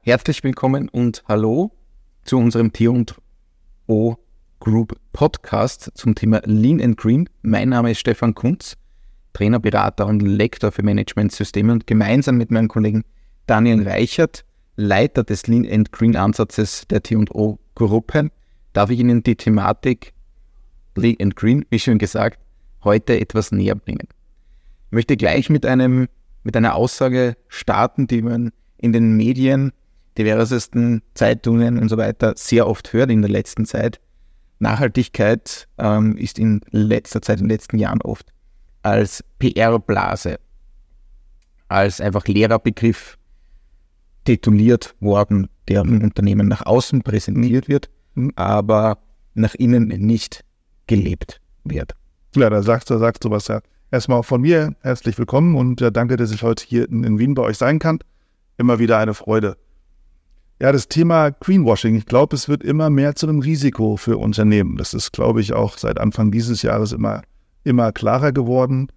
Herzlich willkommen und hallo zu unserem T&O Group Podcast zum Thema Lean and Green. Mein Name ist Stefan Kunz, Trainer, Berater und Lektor für Managementsysteme und gemeinsam mit meinem Kollegen Daniel Reichert, Leiter des Lean and Green Ansatzes der T&O Gruppe, darf ich Ihnen die Thematik Lean and Green, wie schon gesagt, heute etwas näher bringen. Ich möchte gleich mit einem mit einer Aussage starten, die man in den Medien diversesten Zeitungen und so weiter sehr oft hört in der letzten Zeit. Nachhaltigkeit ähm, ist in letzter Zeit, in den letzten Jahren oft als PR-Blase, als einfach leerer Begriff tituliert worden, der im Unternehmen nach außen präsentiert wird, mhm. aber nach innen nicht gelebt wird. Ja, da sagst du, sagst du was ja. Erstmal auch von mir herzlich willkommen und ja, danke, dass ich heute hier in, in Wien bei euch sein kann. Immer wieder eine Freude. Ja, das Thema Greenwashing, ich glaube, es wird immer mehr zu einem Risiko für Unternehmen. Das ist, glaube ich, auch seit Anfang dieses Jahres immer, immer klarer geworden.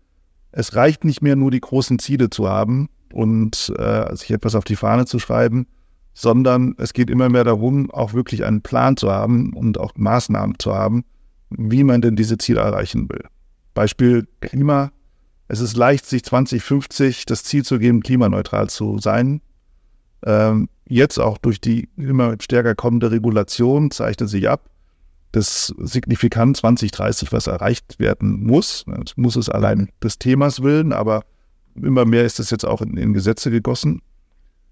Es reicht nicht mehr nur die großen Ziele zu haben und äh, sich etwas auf die Fahne zu schreiben, sondern es geht immer mehr darum, auch wirklich einen Plan zu haben und auch Maßnahmen zu haben, wie man denn diese Ziele erreichen will. Beispiel Klima. Es ist leicht, sich 2050 das Ziel zu geben, klimaneutral zu sein. Ähm, jetzt auch durch die immer stärker kommende Regulation zeichnet sich ab, dass signifikant 2030 was erreicht werden muss. Das muss es allein des Themas willen, aber immer mehr ist das jetzt auch in, in Gesetze gegossen.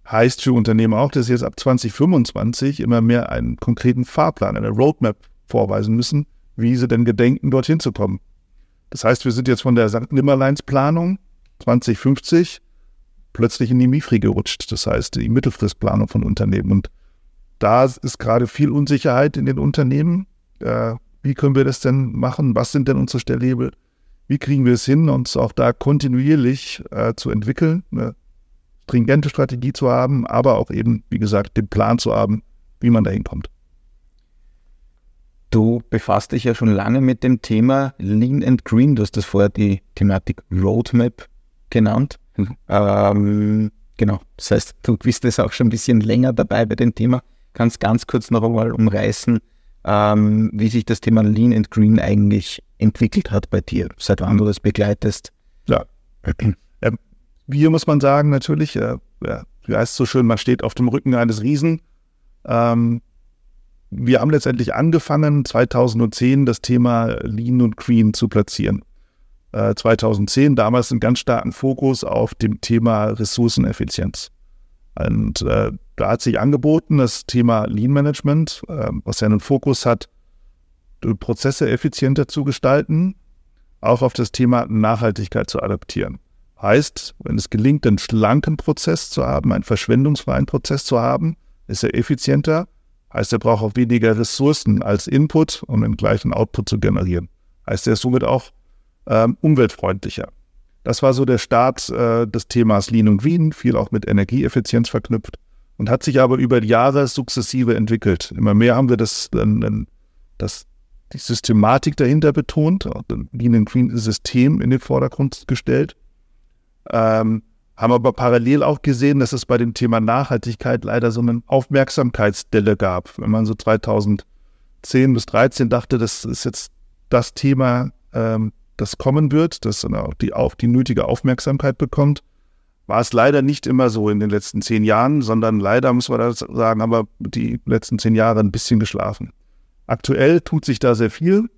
Heißt für Unternehmen auch, dass sie jetzt ab 2025 immer mehr einen konkreten Fahrplan, eine Roadmap vorweisen müssen, wie sie denn gedenken, dorthin zu kommen. Das heißt, wir sind jetzt von der St. Nimmerleins Planung 2050 plötzlich in die MIFRI gerutscht. Das heißt, die Mittelfristplanung von Unternehmen. Und da ist gerade viel Unsicherheit in den Unternehmen. Äh, wie können wir das denn machen? Was sind denn unsere Stellhebel? Wie kriegen wir es hin, uns auch da kontinuierlich äh, zu entwickeln, eine stringente Strategie zu haben, aber auch eben, wie gesagt, den Plan zu haben, wie man da hinkommt. Du befasst dich ja schon lange mit dem Thema Lean and Green. Du hast das vorher die Thematik Roadmap genannt. Ähm, genau, das heißt, du bist jetzt auch schon ein bisschen länger dabei bei dem Thema. Kannst ganz kurz noch einmal umreißen, ähm, wie sich das Thema Lean and Green eigentlich entwickelt hat bei dir, seit wann du das begleitest. Ja. ja hier muss man sagen, natürlich, äh, ja, wie heißt es so schön, man steht auf dem Rücken eines Riesen. Ähm, wir haben letztendlich angefangen, 2010 das Thema Lean und Green zu platzieren. 2010 äh, damals einen ganz starken Fokus auf dem Thema Ressourceneffizienz. Und äh, da hat sich angeboten, das Thema Lean Management, äh, was ja einen Fokus hat, Prozesse effizienter zu gestalten, auch auf das Thema Nachhaltigkeit zu adaptieren. Heißt, wenn es gelingt, einen schlanken Prozess zu haben, einen verschwendungsfreien Prozess zu haben, ist er effizienter. Heißt, er braucht auch weniger Ressourcen als Input, um den gleichen Output zu generieren. Heißt, er ist somit auch ähm, umweltfreundlicher. Das war so der Start äh, des Themas Lean und Green, viel auch mit Energieeffizienz verknüpft und hat sich aber über Jahre sukzessive entwickelt. Immer mehr haben wir das, äh, das die Systematik dahinter betont, auch das Lean and Green System in den Vordergrund gestellt. Ähm, haben aber parallel auch gesehen, dass es bei dem Thema Nachhaltigkeit leider so eine Aufmerksamkeitsdelle gab. Wenn man so 2010 bis 2013 dachte, das ist jetzt das Thema, ähm, das kommen wird, das dann auch die, auf die nötige Aufmerksamkeit bekommt, war es leider nicht immer so in den letzten zehn Jahren, sondern leider, muss man das sagen, haben wir die letzten zehn Jahre ein bisschen geschlafen. Aktuell tut sich da sehr viel.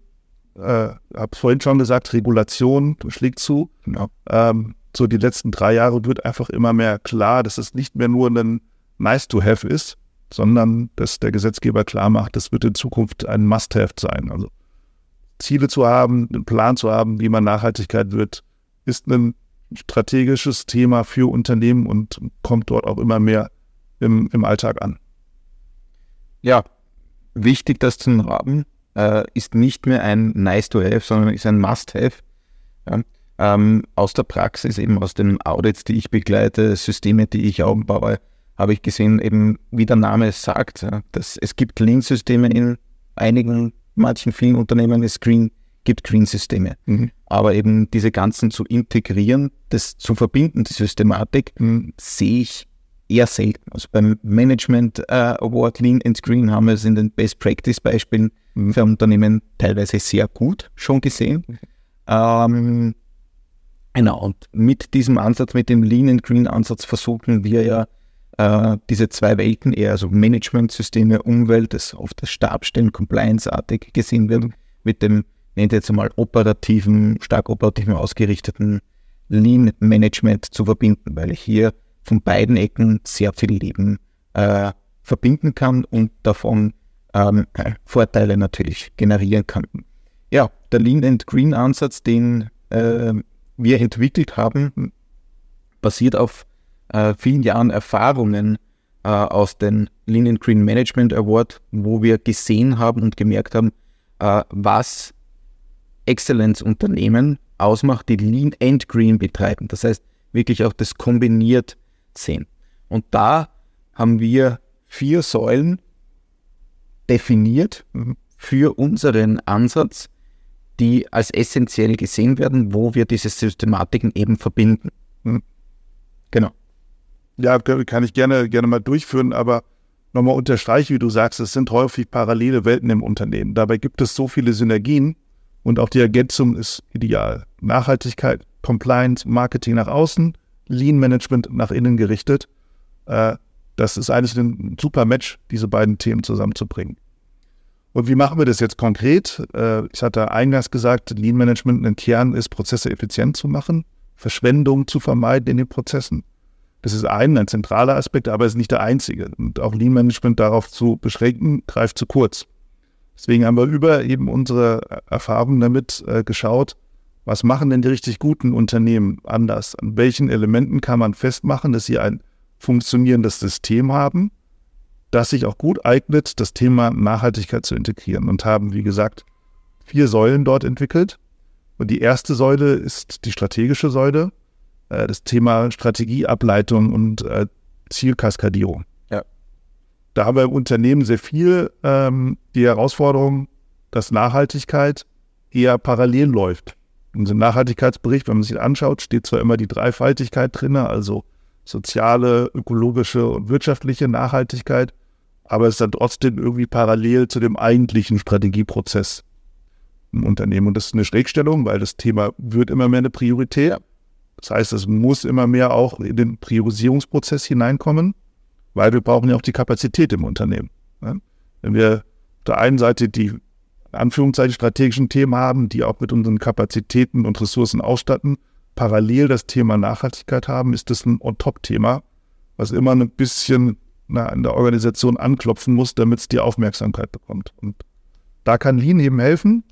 Äh, habe vorhin schon gesagt, Regulation schlägt zu. Genau. Ähm, so die letzten drei Jahre wird einfach immer mehr klar, dass es nicht mehr nur ein Nice-to-have ist, sondern dass der Gesetzgeber klar macht, das wird in Zukunft ein Must-have sein. Also Ziele zu haben, einen Plan zu haben, wie man Nachhaltigkeit wird, ist ein strategisches Thema für Unternehmen und kommt dort auch immer mehr im, im Alltag an. Ja, wichtig, das zu haben, äh, ist nicht mehr ein Nice-to-have, sondern ist ein Must-have. Ja? Ähm, aus der Praxis, eben aus den Audits, die ich begleite, Systeme, die ich aufbaue, habe ich gesehen, eben wie der Name es sagt, ja, dass es gibt Lean-Systeme in einigen manchen vielen Unternehmen es Green, gibt Green-Systeme. Mhm. Aber eben diese ganzen zu integrieren, das zu verbinden, die Systematik, mhm. sehe ich eher selten. Also beim Management äh, Award Lean and Screen haben wir es in den Best Practice Beispielen mhm. für Unternehmen teilweise sehr gut schon gesehen. Mhm. Ähm, genau, und mit diesem Ansatz, mit dem Lean and Green Ansatz versuchen wir ja äh, diese zwei Welten eher, also Management-Systeme, Umwelt, das oft das Stabstellen, Compliance-artig gesehen wird, mit dem, nennt jetzt einmal operativen, stark operativen ausgerichteten Lean-Management zu verbinden, weil ich hier von beiden Ecken sehr viel Leben äh, verbinden kann und davon ähm, Vorteile natürlich generieren kann. Ja, der Lean and Green Ansatz, den äh, wir entwickelt haben, basiert auf äh, vielen Jahren Erfahrungen äh, aus den Lean and Green Management Award, wo wir gesehen haben und gemerkt haben, äh, was Exzellenzunternehmen ausmacht, die Lean and Green betreiben. Das heißt, wirklich auch das kombiniert sehen. Und da haben wir vier Säulen definiert für unseren Ansatz, die als essentiell gesehen werden, wo wir diese Systematiken eben verbinden. Mhm. Genau. Ja, kann ich gerne, gerne mal durchführen, aber nochmal unterstreiche, wie du sagst, es sind häufig parallele Welten im Unternehmen. Dabei gibt es so viele Synergien und auch die Ergänzung ist ideal. Nachhaltigkeit, Compliance, Marketing nach außen, Lean Management nach innen gerichtet. Äh, das ist eigentlich ein super Match, diese beiden Themen zusammenzubringen. Und wie machen wir das jetzt konkret? Äh, ich hatte eingangs gesagt, Lean Management im Kern ist, Prozesse effizient zu machen, Verschwendung zu vermeiden in den Prozessen. Das ist ein, ein zentraler Aspekt, aber es ist nicht der einzige. Und auch Lean Management darauf zu beschränken, greift zu kurz. Deswegen haben wir über eben unsere Erfahrungen damit äh, geschaut, was machen denn die richtig guten Unternehmen anders? An welchen Elementen kann man festmachen, dass sie ein funktionierendes System haben, das sich auch gut eignet, das Thema Nachhaltigkeit zu integrieren und haben, wie gesagt, vier Säulen dort entwickelt. Und die erste Säule ist die strategische Säule, äh, das Thema Strategieableitung und äh, Zielkaskadierung. Ja. Da haben wir im Unternehmen sehr viel ähm, die Herausforderung, dass Nachhaltigkeit eher parallel läuft in unserem Nachhaltigkeitsbericht, wenn man sich anschaut, steht zwar immer die Dreifaltigkeit drin, also soziale, ökologische und wirtschaftliche Nachhaltigkeit, aber es ist dann trotzdem irgendwie parallel zu dem eigentlichen Strategieprozess im Unternehmen. Und das ist eine Schrägstellung, weil das Thema wird immer mehr eine Priorität. Das heißt, es muss immer mehr auch in den Priorisierungsprozess hineinkommen, weil wir brauchen ja auch die Kapazität im Unternehmen. Wenn wir auf der einen Seite die Anführungszeichen strategischen Themen haben, die auch mit unseren Kapazitäten und Ressourcen ausstatten, parallel das Thema Nachhaltigkeit haben, ist das ein On-Top-Thema, was immer ein bisschen na, in der Organisation anklopfen muss, damit es die Aufmerksamkeit bekommt. Und da kann Lean eben helfen,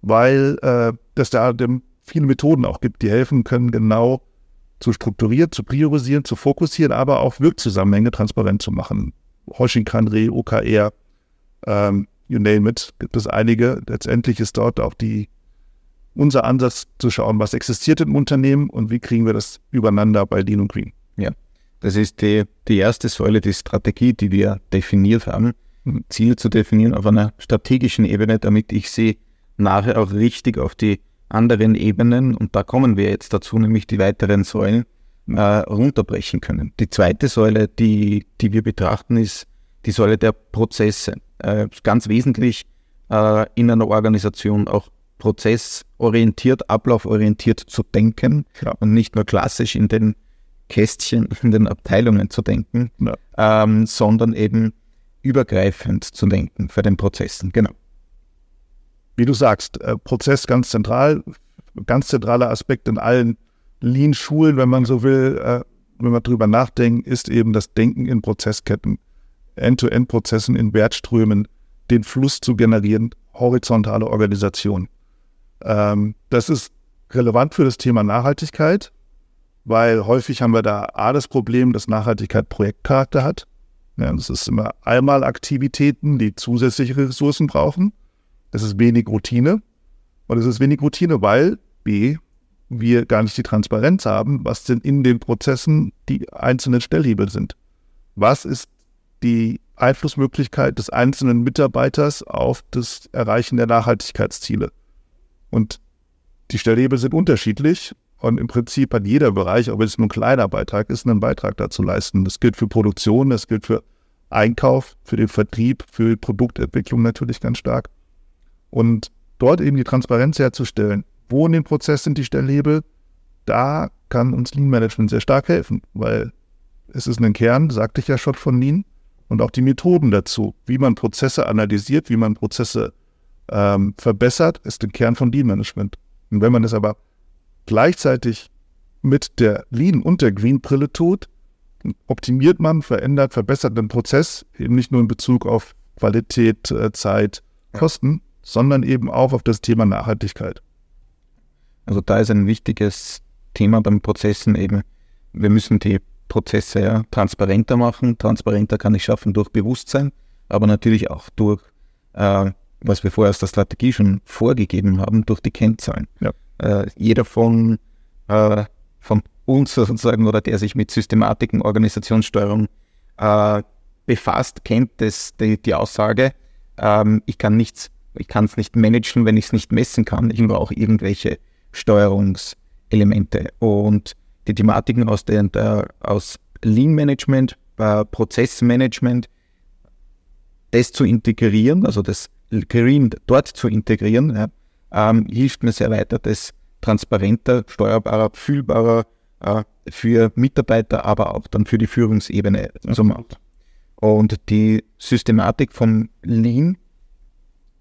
weil äh, es da dem viele Methoden auch gibt, die helfen können, genau zu strukturieren, zu priorisieren, zu fokussieren, aber auch Wirkzusammenhänge transparent zu machen. Hoshing Kanri, OKR, ähm, you name it, gibt es einige. Letztendlich ist dort auch die, unser Ansatz zu schauen, was existiert im Unternehmen und wie kriegen wir das übereinander bei Lean und Green. Ja, das ist die, die erste Säule, die Strategie, die wir definiert haben. Mhm. Ziel zu definieren auf einer strategischen Ebene, damit ich sie nachher auch richtig auf die anderen Ebenen, und da kommen wir jetzt dazu, nämlich die weiteren Säulen, äh, runterbrechen können. Die zweite Säule, die, die wir betrachten, ist die Säule der Prozesse äh, ganz wesentlich äh, in einer Organisation auch prozessorientiert, ablauforientiert zu denken ja. und nicht nur klassisch in den Kästchen, in den Abteilungen zu denken, ja. ähm, sondern eben übergreifend zu denken für den Prozessen. Genau. Wie du sagst, äh, Prozess ganz zentral, ganz zentraler Aspekt in allen Lean-Schulen, wenn man so will, äh, wenn man drüber nachdenkt, ist eben das Denken in Prozessketten. End-to-End-Prozessen in Wertströmen den Fluss zu generieren, horizontale Organisation. Ähm, das ist relevant für das Thema Nachhaltigkeit, weil häufig haben wir da A das Problem, dass Nachhaltigkeit Projektcharakter hat. Ja, das ist immer einmal Aktivitäten, die zusätzliche Ressourcen brauchen. Das ist wenig Routine. Und es ist wenig Routine, weil B, wir gar nicht die Transparenz haben, was denn in den Prozessen die einzelnen Stellhebel sind. Was ist die Einflussmöglichkeit des einzelnen Mitarbeiters auf das Erreichen der Nachhaltigkeitsziele. Und die Stellhebel sind unterschiedlich und im Prinzip hat jeder Bereich, ob es nur ein kleiner Beitrag ist, einen Beitrag dazu leisten. Das gilt für Produktion, das gilt für Einkauf, für den Vertrieb, für Produktentwicklung natürlich ganz stark. Und dort eben die Transparenz herzustellen, wo in dem Prozess sind die Stellhebel, da kann uns Lean Management sehr stark helfen, weil es ist ein Kern, sagte ich ja schon von Lean, und auch die Methoden dazu, wie man Prozesse analysiert, wie man Prozesse ähm, verbessert, ist ein Kern von Lean Management. Und wenn man es aber gleichzeitig mit der Lean und der Green Brille tut, optimiert man, verändert, verbessert den Prozess, eben nicht nur in Bezug auf Qualität, äh, Zeit, Kosten, sondern eben auch auf das Thema Nachhaltigkeit. Also da ist ein wichtiges Thema beim Prozessen eben, wir müssen die Prozesse ja transparenter machen. Transparenter kann ich schaffen durch Bewusstsein, aber natürlich auch durch, äh, was wir vorher aus der Strategie schon vorgegeben haben, durch die Kennzahlen. Ja. Äh, jeder von, äh, von uns sozusagen oder der sich mit Systematiken, Organisationssteuerung äh, befasst, kennt das, die, die Aussage, ähm, ich kann nichts, ich kann es nicht managen, wenn ich es nicht messen kann. Ich brauche irgendwelche Steuerungselemente. Und die Thematiken aus, der, der aus Lean Management, äh, Prozessmanagement, das zu integrieren, also das Green dort zu integrieren, ja, ähm, hilft mir sehr weiter, das transparenter, steuerbarer, fühlbarer äh, für Mitarbeiter, aber auch dann für die Führungsebene zu machen. Und die Systematik von Lean,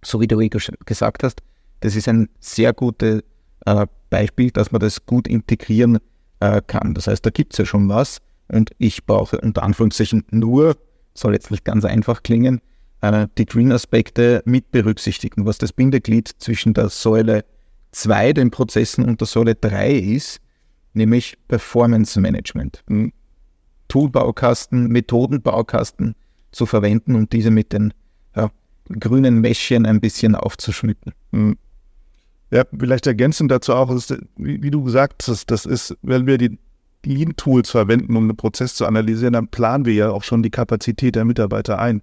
so wie du eh gesagt hast, das ist ein sehr gutes äh, Beispiel, dass man das gut integrieren äh, kann. Das heißt, da gibt es ja schon was und ich brauche unter Anführungszeichen nur, soll jetzt nicht ganz einfach klingen, die Green-Aspekte mit berücksichtigen, was das Bindeglied zwischen der Säule 2, den Prozessen, und der Säule 3 ist, nämlich Performance Management. Hm. Toolbaukasten, Methodenbaukasten zu verwenden und diese mit den ja, grünen Mäschchen ein bisschen aufzuschmücken. Hm. Ja, vielleicht ergänzend dazu auch, ist, wie, wie, du gesagt hast, das ist, wenn wir die Lean-Tools verwenden, um einen Prozess zu analysieren, dann planen wir ja auch schon die Kapazität der Mitarbeiter ein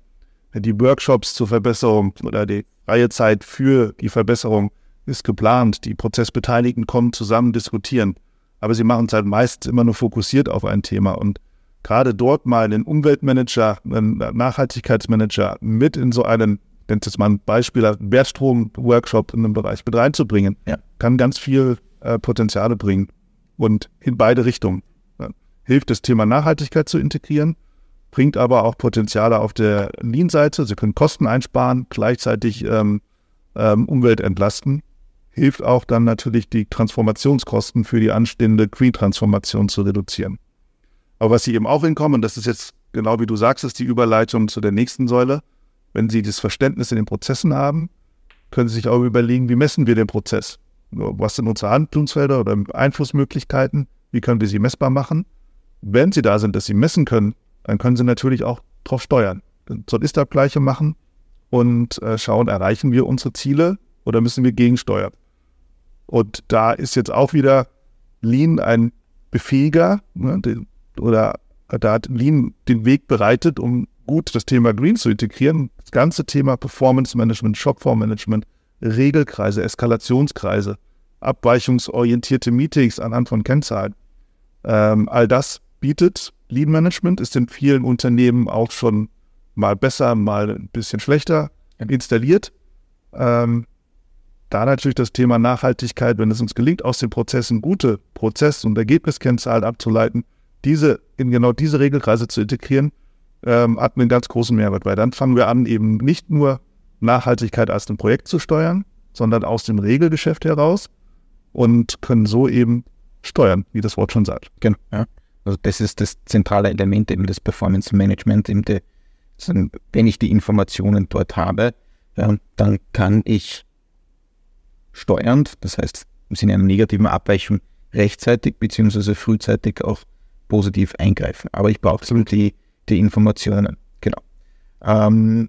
die Workshops zur Verbesserung oder die freie Zeit für die Verbesserung ist geplant. Die Prozessbeteiligten kommen zusammen, diskutieren. Aber sie machen es halt meist immer nur fokussiert auf ein Thema. Und gerade dort mal einen Umweltmanager, einen Nachhaltigkeitsmanager mit in so einen, nennt es mal ein Beispiel, Wertstrom-Workshop in einem Bereich mit reinzubringen, ja. kann ganz viel äh, Potenziale bringen. Und in beide Richtungen. Ja. Hilft das Thema Nachhaltigkeit zu integrieren bringt aber auch Potenziale auf der Lean-Seite. Sie können Kosten einsparen, gleichzeitig ähm, ähm, Umwelt entlasten. Hilft auch dann natürlich die Transformationskosten für die anstehende Green-Transformation zu reduzieren. Aber was Sie eben auch hinkommen, und das ist jetzt genau wie du sagst, ist die Überleitung zu der nächsten Säule. Wenn Sie das Verständnis in den Prozessen haben, können Sie sich auch überlegen, wie messen wir den Prozess? Was sind unsere Handlungsfelder oder Einflussmöglichkeiten? Wie können wir sie messbar machen? Wenn Sie da sind, dass Sie messen können, dann können Sie natürlich auch darauf steuern. Soll Ist-Abgleiche machen und äh, schauen, erreichen wir unsere Ziele oder müssen wir gegensteuern. Und da ist jetzt auch wieder Lean ein Befähiger ne, den, oder da hat Lean den Weg bereitet, um gut das Thema Green zu integrieren. Das ganze Thema Performance Management, Shopform Management, Regelkreise, Eskalationskreise, abweichungsorientierte Meetings anhand von Kennzahlen. Ähm, all das bietet Lean Management ist in vielen Unternehmen auch schon mal besser, mal ein bisschen schlechter installiert. Ähm, da natürlich das Thema Nachhaltigkeit, wenn es uns gelingt, aus den Prozessen gute Prozess- und Ergebniskennzahlen abzuleiten, diese in genau diese Regelkreise zu integrieren, ähm, hat einen ganz großen Mehrwert, weil dann fangen wir an, eben nicht nur Nachhaltigkeit als ein Projekt zu steuern, sondern aus dem Regelgeschäft heraus und können so eben steuern, wie das Wort schon sagt. Genau. Ja. Also das ist das zentrale Element eben des Performance Management. Eben die, wenn ich die Informationen dort habe, dann kann ich steuernd, das heißt im Sinne einer negativen Abweichung, rechtzeitig bzw. frühzeitig auch positiv eingreifen. Aber ich brauche die, die Informationen. Genau. Ähm,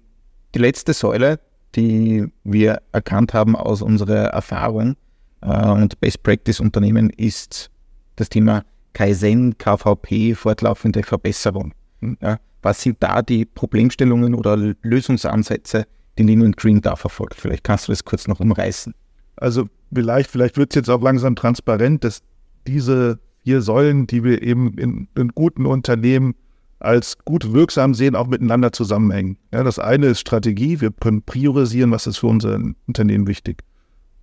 die letzte Säule, die wir erkannt haben aus unserer Erfahrung äh, und Best Practice Unternehmen, ist das Thema Kaizen, KVP, fortlaufende Verbesserung. Hm, ja, was sind da die Problemstellungen oder Lösungsansätze, die Lean Green da verfolgt? Vielleicht kannst du das kurz noch umreißen. Also vielleicht, vielleicht wird es jetzt auch langsam transparent, dass diese vier Säulen, die wir eben in, in guten Unternehmen als gut wirksam sehen, auch miteinander zusammenhängen. Ja, das eine ist Strategie. Wir können priorisieren, was ist für unser Unternehmen wichtig.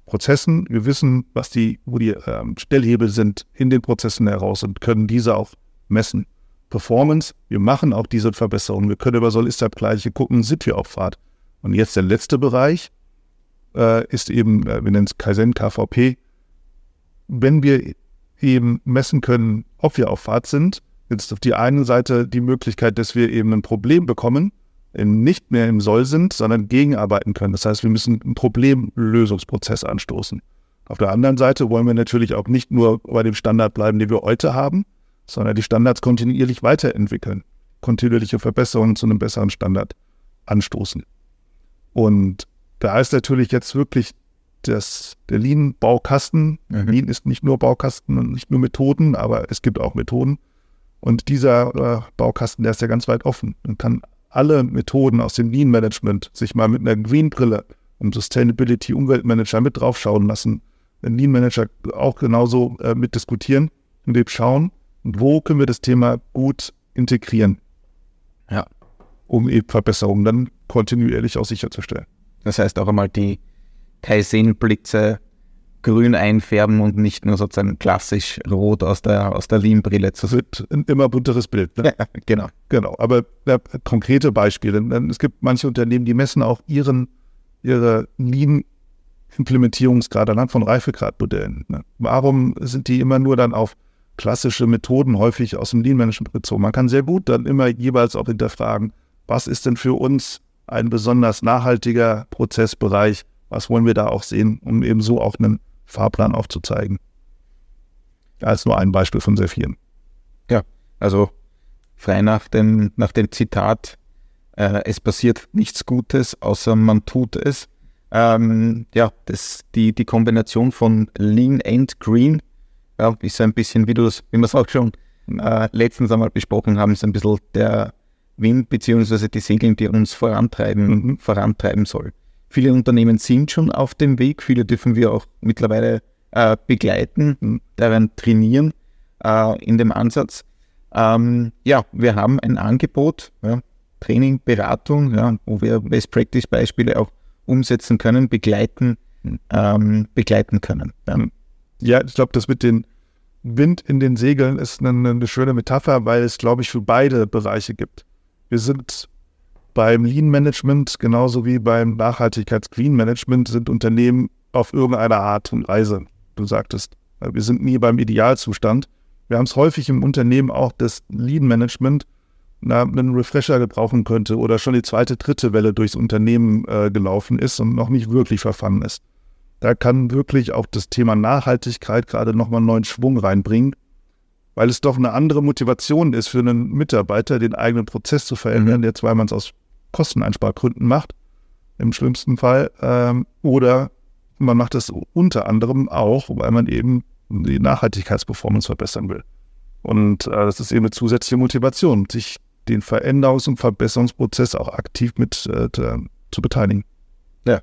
Prozessen. Wir wissen, was die, wo die ähm, Stellhebel sind in den Prozessen heraus und können diese auch messen. Performance. Wir machen auch diese Verbesserungen. Wir können über Soll-Ist-Abgleiche gucken, sind wir auf Fahrt. Und jetzt der letzte Bereich äh, ist eben, äh, wir nennen es Kaizen, KVP. Wenn wir eben messen können, ob wir auf Fahrt sind, jetzt auf die einen Seite die Möglichkeit, dass wir eben ein Problem bekommen, nicht mehr im Soll sind, sondern gegenarbeiten können. Das heißt, wir müssen einen Problemlösungsprozess anstoßen. Auf der anderen Seite wollen wir natürlich auch nicht nur bei dem Standard bleiben, den wir heute haben, sondern die Standards kontinuierlich weiterentwickeln, kontinuierliche Verbesserungen zu einem besseren Standard anstoßen. Und da ist natürlich jetzt wirklich das, der Lean-Baukasten. Mhm. Lean ist nicht nur Baukasten und nicht nur Methoden, aber es gibt auch Methoden. Und dieser äh, Baukasten, der ist ja ganz weit offen und kann alle Methoden aus dem Lean-Management sich mal mit einer Green-Brille im Sustainability Umweltmanager mit draufschauen lassen, den Lean-Manager auch genauso äh, mitdiskutieren und eben schauen, wo können wir das Thema gut integrieren. Ja. Um eben Verbesserungen dann kontinuierlich auch sicherzustellen. Das heißt auch einmal die Kaizen-Blitze grün einfärben und nicht nur sozusagen klassisch rot aus der, aus der Lean-Brille zu sehen. wird ein immer bunteres Bild. Ne? Ja, genau. Genau. Aber ja, konkrete Beispiele. Es gibt manche Unternehmen, die messen auch ihren, ihre Lean-Implementierungsgrad anhand von Reifegradmodellen. Ne? Warum sind die immer nur dann auf klassische Methoden häufig aus dem Lean-Management bezogen? Man kann sehr gut dann immer jeweils auch hinterfragen, was ist denn für uns ein besonders nachhaltiger Prozessbereich? Was wollen wir da auch sehen, um eben so auch einen Fahrplan aufzuzeigen. Als nur ein Beispiel von sehr vielen. Ja, also frei nach dem, nach dem Zitat, äh, es passiert nichts Gutes, außer man tut es. Ähm, ja, das, die, die Kombination von Lean and Green ja, ist ein bisschen, wie, wie wir es auch schon äh, letztens einmal besprochen haben, ist ein bisschen der Wind bzw. die Segeln, die uns vorantreiben, mhm. vorantreiben soll. Viele Unternehmen sind schon auf dem Weg, viele dürfen wir auch mittlerweile äh, begleiten, daran trainieren äh, in dem Ansatz. Ähm, ja, wir haben ein Angebot, ja, Training, Beratung, ja, wo wir Best Practice Beispiele auch umsetzen können, begleiten, ähm, begleiten können. Ja, ja ich glaube, das mit dem Wind in den Segeln ist eine, eine schöne Metapher, weil es, glaube ich, für beide Bereiche gibt. Wir sind beim Lean Management genauso wie beim Nachhaltigkeits-Green Management sind Unternehmen auf irgendeine Art und Reise. Du sagtest, wir sind nie beim Idealzustand. Wir haben es häufig im Unternehmen auch, dass Lean Management na, einen Refresher gebrauchen könnte oder schon die zweite, dritte Welle durchs Unternehmen äh, gelaufen ist und noch nicht wirklich verfangen ist. Da kann wirklich auch das Thema Nachhaltigkeit gerade nochmal neuen Schwung reinbringen, weil es doch eine andere Motivation ist für einen Mitarbeiter, den eigenen Prozess zu verändern, mhm. der weil man es aus Kosteneinspargründen macht, im schlimmsten Fall. Ähm, oder man macht das unter anderem auch, weil man eben die Nachhaltigkeitsperformance verbessern will. Und äh, das ist eben eine zusätzliche Motivation, sich den Veränderungs- und Verbesserungsprozess auch aktiv mit äh, zu beteiligen. Ja.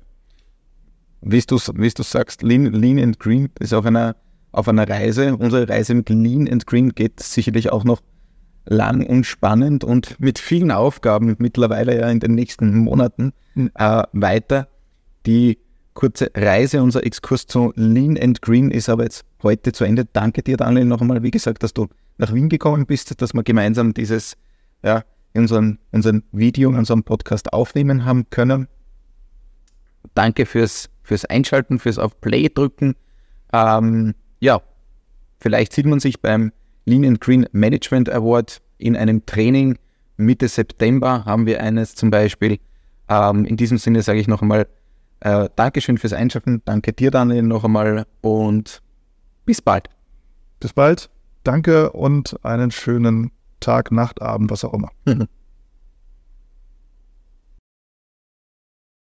Wie du, wie du sagst, Lean, Lean and Green ist auf einer, auf einer Reise. Unsere Reise mit Lean and Green geht sicherlich auch noch lang und spannend und mit vielen Aufgaben mittlerweile ja in den nächsten Monaten hm. äh, weiter. Die kurze Reise, unser Exkurs zu Lean and Green ist aber jetzt heute zu Ende. Danke dir, Daniel, noch einmal, wie gesagt, dass du nach Wien gekommen bist, dass wir gemeinsam dieses, ja, unseren, unseren Video, unseren Podcast aufnehmen haben können. Danke fürs, fürs Einschalten, fürs auf Play drücken. Ähm, ja, vielleicht sieht man sich beim Lean and Green Management Award in einem Training. Mitte September haben wir eines zum Beispiel. Ähm, in diesem Sinne sage ich noch einmal äh, Dankeschön fürs Einschalten. Danke dir, Daniel, noch einmal und bis bald. Bis bald. Danke und einen schönen Tag, Nacht, Abend, was auch immer.